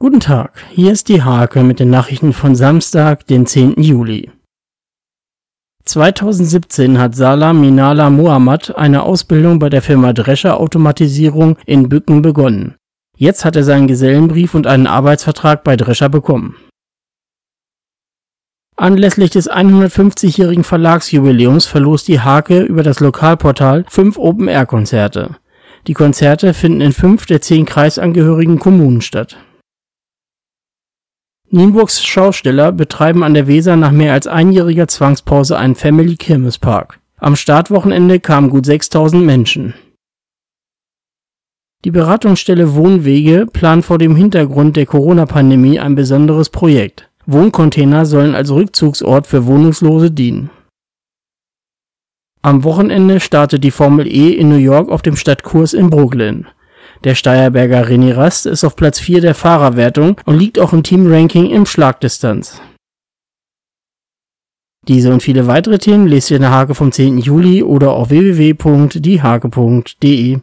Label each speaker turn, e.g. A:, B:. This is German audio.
A: Guten Tag, hier ist die Hake mit den Nachrichten von Samstag, den 10. Juli. 2017 hat Salam Minala Muhammad eine Ausbildung bei der Firma Drescher Automatisierung in Bücken begonnen. Jetzt hat er seinen Gesellenbrief und einen Arbeitsvertrag bei Drescher bekommen. Anlässlich des 150-jährigen Verlagsjubiläums verlost die Hake über das Lokalportal fünf Open-Air-Konzerte. Die Konzerte finden in fünf der zehn kreisangehörigen Kommunen statt. Nienburgs Schausteller betreiben an der Weser nach mehr als einjähriger Zwangspause einen Family Kirmespark. Am Startwochenende kamen gut 6000 Menschen. Die Beratungsstelle Wohnwege plant vor dem Hintergrund der Corona-Pandemie ein besonderes Projekt. Wohncontainer sollen als Rückzugsort für Wohnungslose dienen. Am Wochenende startet die Formel E in New York auf dem Stadtkurs in Brooklyn. Der Steierberger René Rast ist auf Platz 4 der Fahrerwertung und liegt auch im Teamranking im Schlagdistanz. Diese und viele weitere Themen lest ihr in der Hake vom 10. Juli oder auf www.diehake.de.